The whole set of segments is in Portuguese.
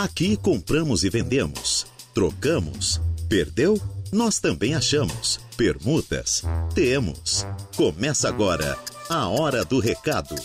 Aqui compramos e vendemos, trocamos, perdeu? Nós também achamos. Permutas? Temos. Começa agora a Hora do Recado.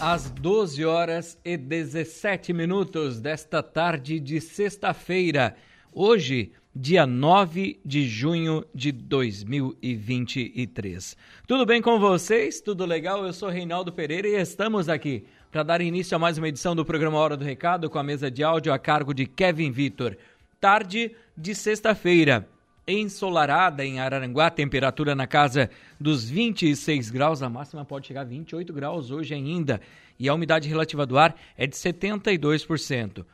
Às 12 horas e 17 minutos desta tarde de sexta-feira. Hoje, dia 9 de junho de 2023. Tudo bem com vocês? Tudo legal? Eu sou Reinaldo Pereira e estamos aqui para dar início a mais uma edição do programa Hora do Recado com a mesa de áudio a cargo de Kevin Vitor. Tarde de sexta-feira, ensolarada em Araranguá, temperatura na casa dos 26 graus, a máxima pode chegar a 28 graus hoje ainda, e a umidade relativa do ar é de 72%.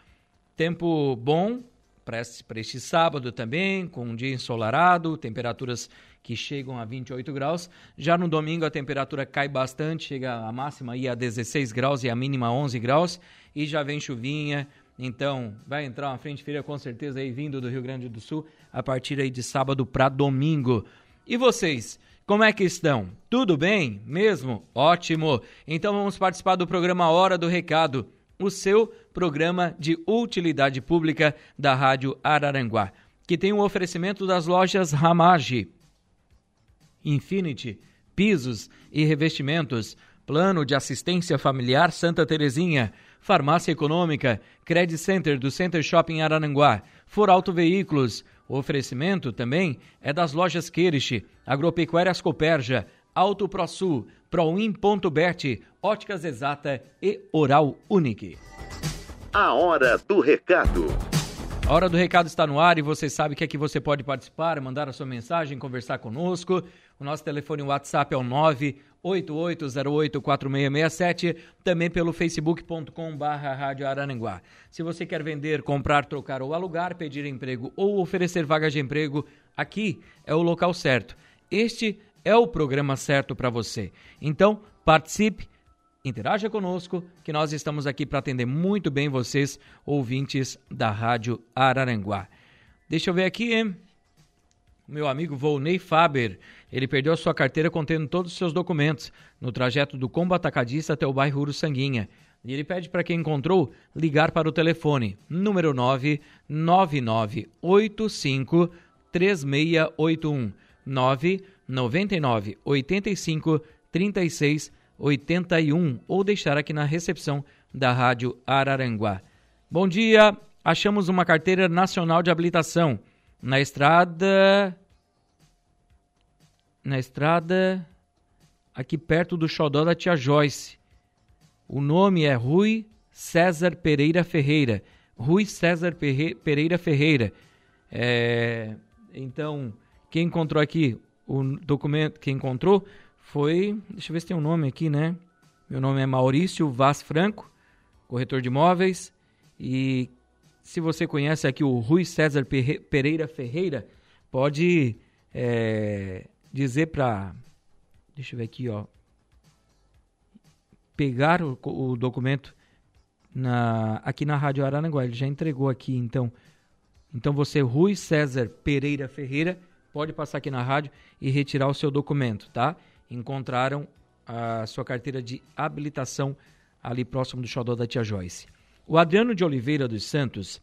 Tempo bom para este sábado também, com um dia ensolarado, temperaturas que chegam a 28 graus. Já no domingo a temperatura cai bastante, chega a máxima aí a 16 graus e a mínima a 11 graus, e já vem chuvinha, então vai entrar uma frente fria com certeza aí vindo do Rio Grande do Sul a partir aí de sábado para domingo. E vocês? Como é que estão? Tudo bem? Mesmo? Ótimo! Então vamos participar do programa Hora do Recado o seu programa de utilidade pública da Rádio Araranguá, que tem o um oferecimento das lojas Ramage, Infinity, pisos e revestimentos, plano de assistência familiar Santa Terezinha, farmácia econômica, Credit Center do Center Shopping Araranguá, For Auto Veículos, o oferecimento também é das lojas Queriche, Agropecuárias Coperja, Auto ProSul, Proin.bet, Óticas Exata e Oral Unique. A hora do recado. A hora do recado está no ar e você sabe que aqui você pode participar, mandar a sua mensagem, conversar conosco. O nosso telefone WhatsApp é o 988084667, também pelo facebook.com barra Rádio Arananguá. Se você quer vender, comprar, trocar ou alugar, pedir emprego ou oferecer vagas de emprego, aqui é o local certo. Este é o programa certo para você. Então, participe, interaja conosco, que nós estamos aqui para atender muito bem vocês, ouvintes da Rádio Araranguá. Deixa eu ver aqui? Meu amigo Volney Faber, ele perdeu a sua carteira contendo todos os seus documentos no trajeto do Combo Atacadista até o bairro Uruçanguinha. E ele pede para quem encontrou ligar para o telefone número 99985 3681 9 99 85 36 81 ou deixar aqui na recepção da Rádio Araranguá. Bom dia, achamos uma carteira nacional de habilitação na estrada na estrada aqui perto do Xodó da Tia Joyce. O nome é Rui César Pereira Ferreira. Rui César Pereira Ferreira. É, então, quem encontrou aqui o documento que encontrou foi, deixa eu ver se tem um nome aqui, né? Meu nome é Maurício Vaz Franco, corretor de imóveis. E se você conhece aqui o Rui César Pereira Ferreira, pode é, dizer para. Deixa eu ver aqui, ó. Pegar o, o documento na, aqui na Rádio Aranaguá. Ele já entregou aqui, então. Então você, Rui César Pereira Ferreira, pode passar aqui na rádio e retirar o seu documento, tá? Encontraram a sua carteira de habilitação ali próximo do xodó da tia Joyce. O Adriano de Oliveira dos Santos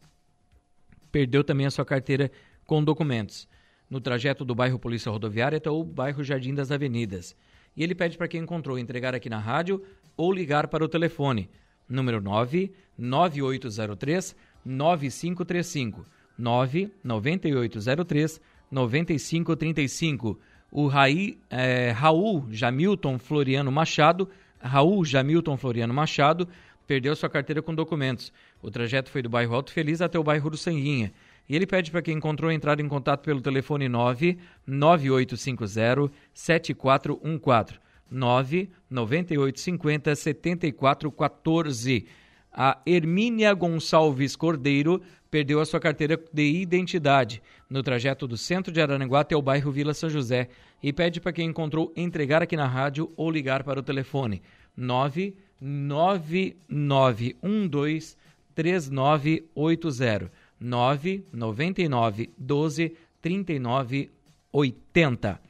perdeu também a sua carteira com documentos no trajeto do bairro Polícia Rodoviária até o bairro Jardim das Avenidas. E ele pede para quem encontrou entregar aqui na rádio ou ligar para o telefone número 99803 9535 99803 9535. O Raí, é, Raul Jamilton Floriano Machado, Raul Jamilton Floriano Machado, perdeu sua carteira com documentos. O trajeto foi do bairro Alto Feliz até o bairro do Sanguinha. E ele pede para quem encontrou entrar em contato pelo telefone 99850 7414 99850 7414. A Hermínia Gonçalves Cordeiro perdeu a sua carteira de identidade no trajeto do centro de Araranguá até o bairro Vila São José e pede para quem encontrou entregar aqui na rádio ou ligar para o telefone 99912 3980 999 12 39 80.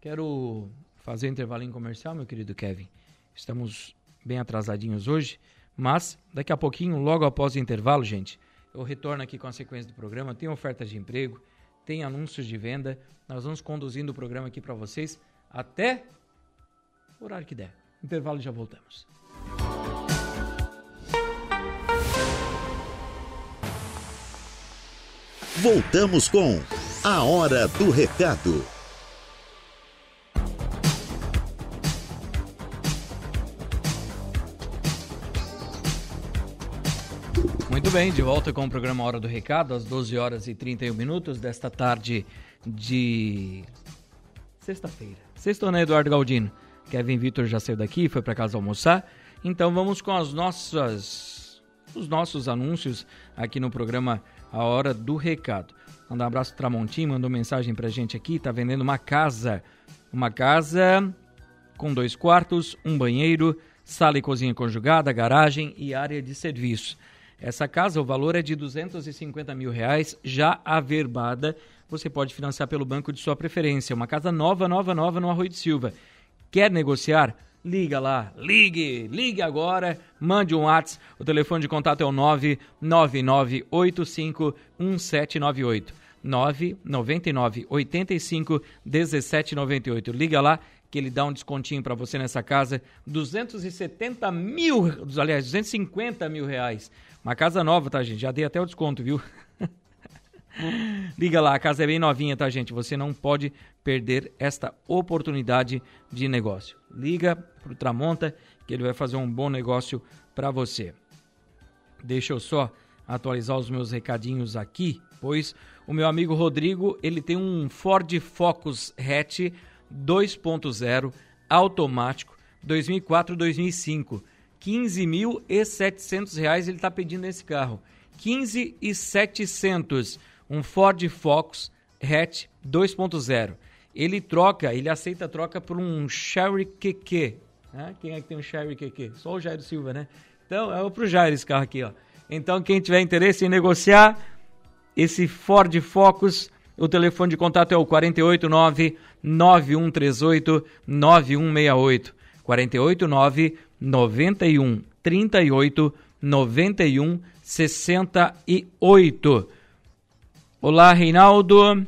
Quero fazer um intervalo em comercial, meu querido Kevin. Estamos bem atrasadinhos hoje, Mas daqui a pouquinho, logo após o intervalo, gente, eu retorno aqui com a sequência do programa. Tem ofertas de emprego, tem anúncios de venda. Nós vamos conduzindo o programa aqui para vocês até o horário que der. Intervalo e já voltamos. Voltamos com A Hora do Recado. Bem, de volta com o programa Hora do Recado, às 12 horas e 31 minutos desta tarde de sexta-feira. Sexta, né, Eduardo Galdino? Kevin Vitor já saiu daqui, foi para casa almoçar. Então vamos com as nossas os nossos anúncios aqui no programa A Hora do Recado. Mandar um abraço pro Tramontim, mandou mensagem pra gente aqui, tá vendendo uma casa. Uma casa com dois quartos, um banheiro, sala e cozinha conjugada, garagem e área de serviço. Essa casa, o valor é de 250 mil reais, já averbada. Você pode financiar pelo banco de sua preferência. Uma casa nova, nova, nova no Arroio de Silva. Quer negociar? Liga lá, ligue, ligue agora, mande um WhatsApp. O telefone de contato é o 999851798. 999 85 1798. Liga lá que ele dá um descontinho para você nessa casa, 270 mil, aliás, 250 mil reais. Uma casa nova, tá, gente? Já dei até o desconto, viu? Liga lá, a casa é bem novinha, tá, gente? Você não pode perder esta oportunidade de negócio. Liga pro Tramonta que ele vai fazer um bom negócio para você. Deixa eu só atualizar os meus recadinhos aqui, pois o meu amigo Rodrigo, ele tem um Ford Focus hatch 2.0 automático 2004-2005 15.700 reais ele está pedindo esse carro. 15.700, um Ford Focus hatch 2.0. Ele troca, ele aceita troca por um Sherry QQ. Né? Quem é que tem um Sherry QQ? Só o Jairo Silva, né? Então é pro Jairo esse carro aqui, ó. Então quem tiver interesse em negociar esse Ford Focus, o telefone de contato é o 489 9138 9168. 489 91 38 91 68. Olá, Reinaldo.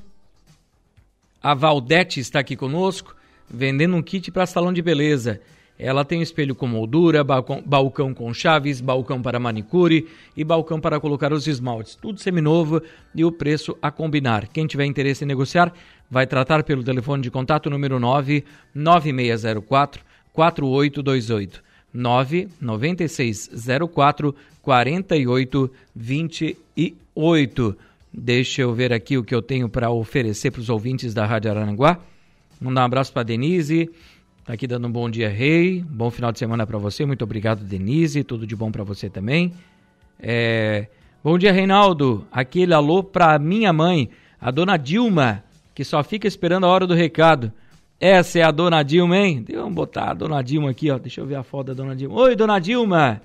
A Valdete está aqui conosco, vendendo um kit para salão de beleza. Ela tem espelho com moldura, balcão, com chaves, balcão para manicure e balcão para colocar os esmaltes. Tudo seminovo e o preço a combinar. Quem tiver interesse em negociar, vai tratar pelo telefone de contato número 9 9604 4828. 99604 4828. Deixa eu ver aqui o que eu tenho para oferecer para os ouvintes da Rádio Aranguá. Mandar um abraço para Denise, tá aqui dando um bom dia, Rei. Bom final de semana para você. Muito obrigado, Denise. Tudo de bom para você também. É... Bom dia, Reinaldo. Aquele alô para minha mãe, a dona Dilma, que só fica esperando a hora do recado. Essa é a dona Dilma, hein? Vamos botar a dona Dilma aqui, ó. Deixa eu ver a foto da dona Dilma. Oi, dona Dilma!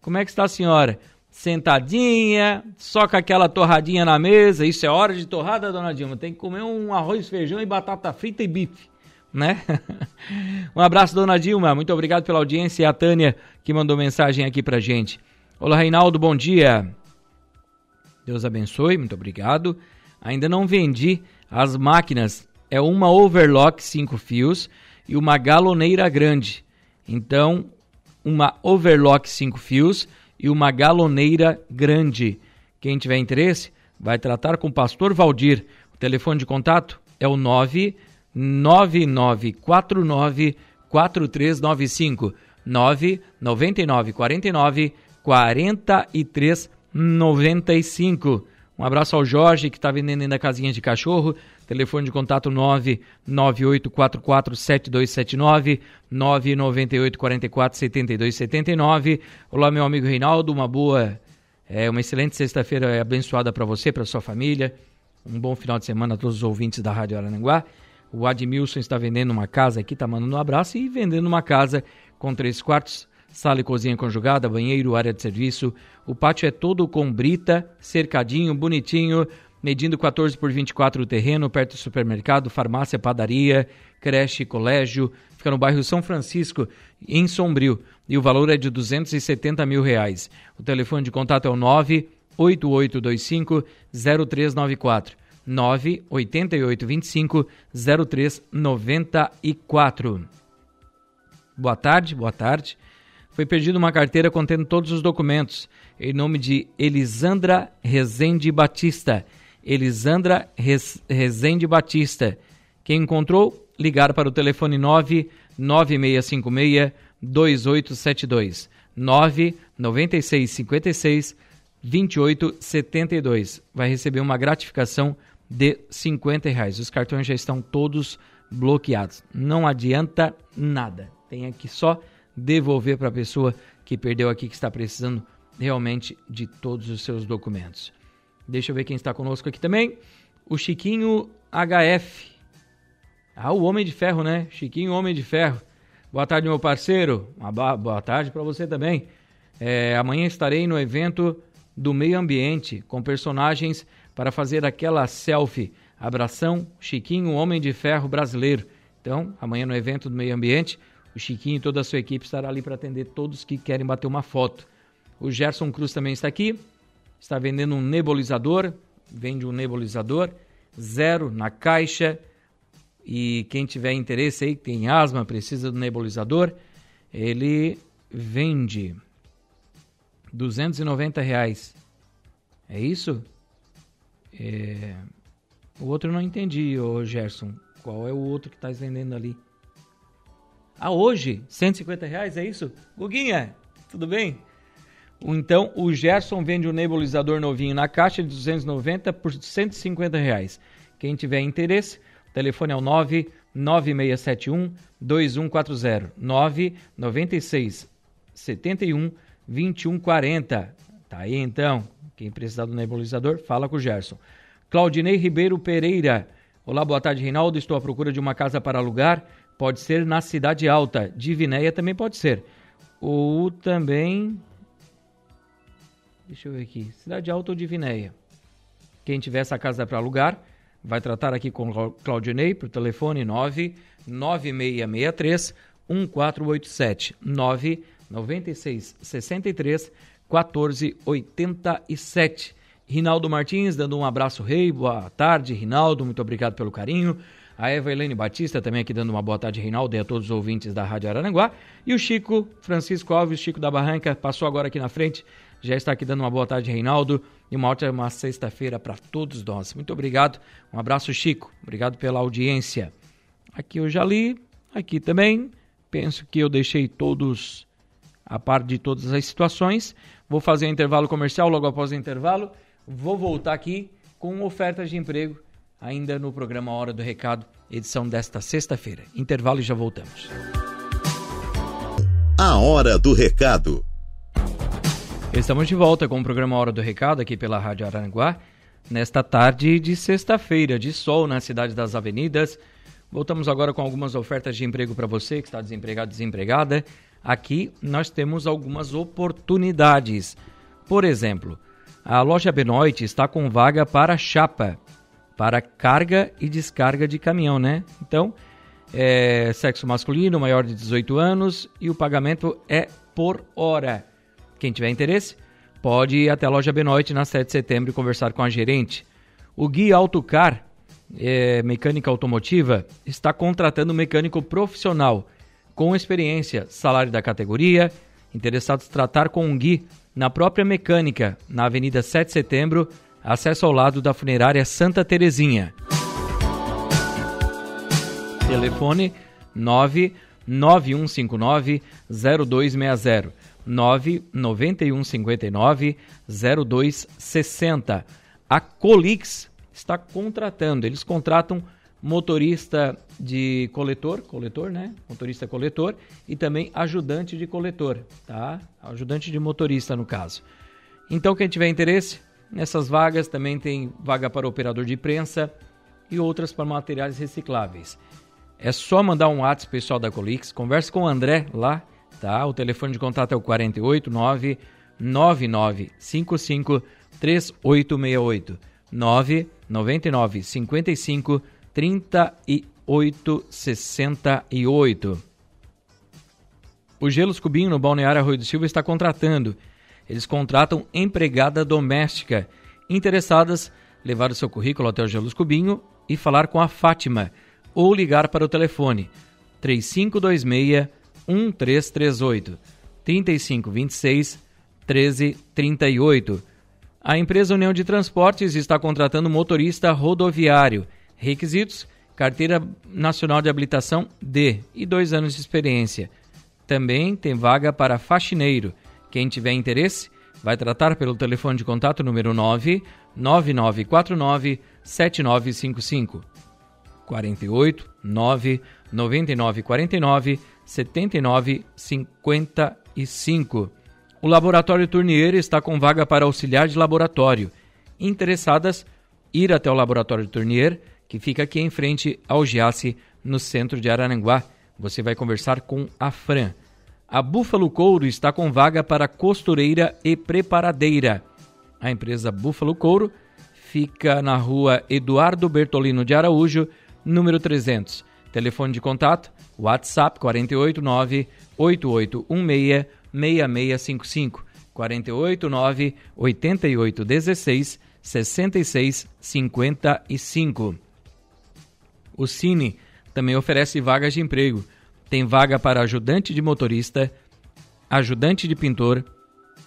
Como é que está a senhora? Sentadinha, só com aquela torradinha na mesa. Isso é hora de torrada, dona Dilma. Tem que comer um arroz, feijão e batata frita e bife, né? um abraço, dona Dilma. Muito obrigado pela audiência. E a Tânia que mandou mensagem aqui pra gente. Olá, Reinaldo, bom dia. Deus abençoe, muito obrigado. Ainda não vendi as máquinas é uma overlock 5 fios e uma galoneira grande. Então, uma overlock 5 fios e uma galoneira grande. Quem tiver interesse, vai tratar com o pastor Valdir. O telefone de contato é o 99949 4395 99949 4395. Um abraço ao Jorge que está vendendo ainda casinha de cachorro. Telefone de contato 998447279, 998447279. Olá, meu amigo Reinaldo, uma boa, é, uma excelente sexta-feira abençoada para você, para sua família. Um bom final de semana a todos os ouvintes da Rádio Arananguá. O Admilson está vendendo uma casa aqui, está mandando um abraço e vendendo uma casa com três quartos, sala e cozinha conjugada, banheiro, área de serviço. O pátio é todo com brita, cercadinho, bonitinho medindo 14 por 24 o terreno, perto do supermercado, farmácia, padaria, creche, colégio. Fica no bairro São Francisco, em Sombrio. E o valor é de 270 mil reais. O telefone de contato é o 98825 0394. 98825 0394. Boa tarde, boa tarde. Foi perdida uma carteira contendo todos os documentos, em nome de Elisandra Rezende Batista. Elisandra Rezende Batista. Quem encontrou, ligar para o telefone 99656 2872 99656 2872. Vai receber uma gratificação de 50 reais. Os cartões já estão todos bloqueados. Não adianta nada. Tem que só devolver para a pessoa que perdeu aqui, que está precisando realmente de todos os seus documentos. Deixa eu ver quem está conosco aqui também. O Chiquinho HF. Ah, o Homem de Ferro, né? Chiquinho Homem de Ferro. Boa tarde, meu parceiro. Uma boa tarde para você também. É, amanhã estarei no evento do meio ambiente com personagens para fazer aquela selfie. Abração, Chiquinho, Homem de Ferro brasileiro. Então, amanhã no evento do meio ambiente, o Chiquinho e toda a sua equipe estará ali para atender todos que querem bater uma foto. O Gerson Cruz também está aqui, está vendendo um nebulizador, vende um nebulizador, zero na caixa. E quem tiver interesse aí, tem asma, precisa do nebulizador, ele vende 290 reais. É isso? É... O outro eu não entendi, ô Gerson. Qual é o outro que está vendendo ali? Ah, hoje, 150 reais, é isso? Guguinha, tudo bem? Então, o Gerson vende o um nebulizador novinho na caixa de 290 por 150 reais. Quem tiver interesse, o telefone é o 99671 2140 996 71 2140. Tá aí então. Quem precisar do nebulizador, fala com o Gerson. Claudinei Ribeiro Pereira. Olá, boa tarde, Reinaldo. Estou à procura de uma casa para alugar. Pode ser na Cidade Alta. Divinéia também pode ser. Ou também. Deixa eu ver aqui. Cidade Alta ou Divinéia. Quem tiver essa casa para alugar, vai tratar aqui com Claudinei por telefone 99663 1487 996 63 1487. Rinaldo Martins dando um abraço rei, boa tarde, Rinaldo, muito obrigado pelo carinho. A Eva Helene Batista também aqui dando uma boa tarde, Reinaldo, e a todos os ouvintes da Rádio Araranguá. E o Chico Francisco Alves, Chico da Barranca, passou agora aqui na frente, já está aqui dando uma boa tarde, Reinaldo, e uma ótima sexta-feira para todos nós. Muito obrigado, um abraço, Chico, obrigado pela audiência. Aqui eu já li, aqui também, penso que eu deixei todos a par de todas as situações. Vou fazer um intervalo comercial logo após o intervalo. Vou voltar aqui com ofertas de emprego ainda no programa Hora do Recado, edição desta sexta-feira. Intervalo e já voltamos. A Hora do Recado. Estamos de volta com o programa Hora do Recado aqui pela Rádio Aranguá, nesta tarde de sexta-feira, de sol na cidade das avenidas. Voltamos agora com algumas ofertas de emprego para você que está desempregado, desempregada. Aqui nós temos algumas oportunidades. Por exemplo, a loja Benoit está com vaga para chapa, para carga e descarga de caminhão, né? Então, é sexo masculino, maior de 18 anos e o pagamento é por hora. Quem tiver interesse, pode ir até a loja Benoit na 7 de setembro e conversar com a gerente. O Gui Autocar, é, mecânica automotiva, está contratando um mecânico profissional com experiência, salário da categoria, interessados tratar com um Gui na própria mecânica, na Avenida 7 de Setembro, acesso ao lado da funerária Santa Terezinha. Telefone 99159 0260 99159 0260. A Colix está contratando, eles contratam motorista de coletor, coletor, né? Motorista coletor e também ajudante de coletor, tá? Ajudante de motorista no caso. Então quem tiver interesse nessas vagas também tem vaga para operador de prensa e outras para materiais recicláveis. É só mandar um WhatsApp pessoal da Colix, converse com o André lá, tá? O telefone de contato é o 489 9955 3868 999 55 38 68. O Gelos Cubinho no Balneário Arroio do Silva está contratando. Eles contratam empregada doméstica. Interessadas, levar o seu currículo até o Gelos Cubinho e falar com a Fátima ou ligar para o telefone 3526 1338 3526 1338. A empresa União de Transportes está contratando motorista rodoviário. Requisitos: carteira nacional de habilitação D e dois anos de experiência. Também tem vaga para faxineiro. Quem tiver interesse, vai tratar pelo telefone de contato número 9 9949 7955 48 9 9949 7955. O Laboratório Tournier está com vaga para auxiliar de laboratório. Interessadas, ir até o Laboratório Tournier, que fica aqui em frente ao Giasse, no centro de Araranguá. Você vai conversar com a Fran. A Búfalo Couro está com vaga para costureira e preparadeira. A empresa Búfalo Couro fica na rua Eduardo Bertolino de Araújo, número 300. Telefone de contato: WhatsApp 489 8816 6655 489 8816 6655. O Cine também oferece vagas de emprego. Tem vaga para ajudante de motorista, ajudante de pintor,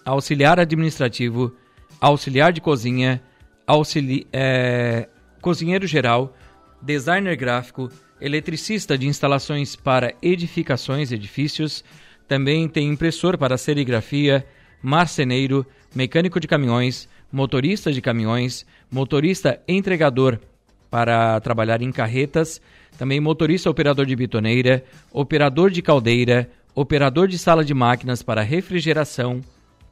auxiliar administrativo, auxiliar de cozinha, auxili é, cozinheiro geral, designer gráfico, eletricista de instalações para edificações, edifícios, também tem impressor para serigrafia, marceneiro, mecânico de caminhões, motorista de caminhões, motorista entregador para trabalhar em carretas, também motorista operador de bitoneira, operador de caldeira, operador de sala de máquinas para refrigeração,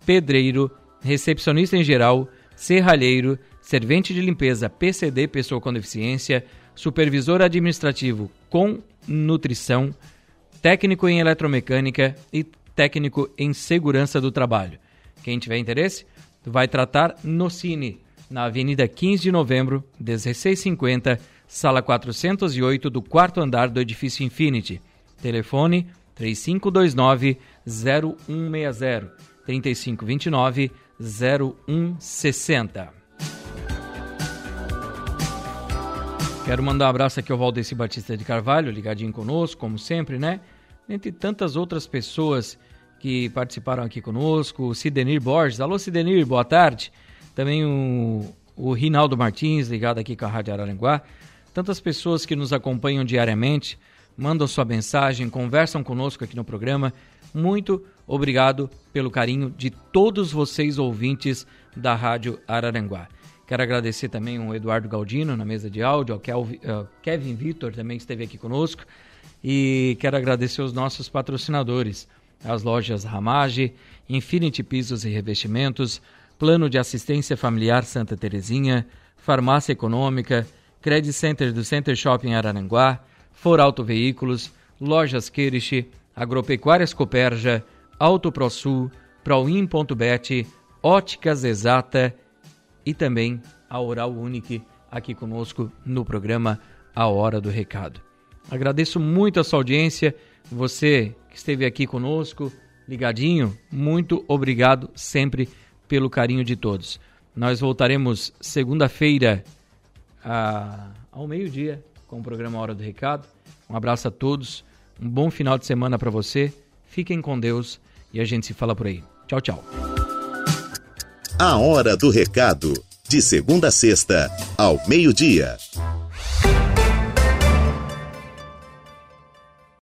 pedreiro, recepcionista em geral, serralheiro, servente de limpeza PCD pessoa com deficiência, supervisor administrativo com nutrição, técnico em eletromecânica e técnico em segurança do trabalho. Quem tiver interesse, vai tratar no Cine, na Avenida 15 de Novembro, 1650, sala 408 do quarto andar do edifício Infinity. Telefone 3529 0160 3529 0160. Quero mandar um abraço aqui ao Valdeci Batista de Carvalho, ligadinho conosco, como sempre, né? Entre tantas outras pessoas que participaram aqui conosco, o Sidenir Borges. Alô, Sidenir, boa tarde. Também o, o Rinaldo Martins, ligado aqui com a Rádio Araranguá. Tantas pessoas que nos acompanham diariamente, mandam sua mensagem, conversam conosco aqui no programa. Muito obrigado pelo carinho de todos vocês ouvintes da Rádio Araranguá. Quero agradecer também ao Eduardo Galdino na mesa de áudio, ao Kevin Vitor também esteve aqui conosco. E quero agradecer os nossos patrocinadores, as lojas Ramage, Infinity Pisos e Revestimentos, Plano de Assistência Familiar Santa Terezinha, Farmácia Econômica, Credit Center do Center Shopping Araranguá, For Auto Veículos, Lojas Queriche, Agropecuárias Coperja, Auto ProSul, Proin.bet, Óticas Exata e também a Oral Unique aqui conosco no programa A Hora do Recado. Agradeço muito a sua audiência, você que esteve aqui conosco, ligadinho, muito obrigado sempre pelo carinho de todos. Nós voltaremos segunda-feira ao meio-dia com o programa Hora do Recado. Um abraço a todos, um bom final de semana para você, fiquem com Deus e a gente se fala por aí. Tchau, tchau. A Hora do Recado, de segunda a sexta, ao meio-dia.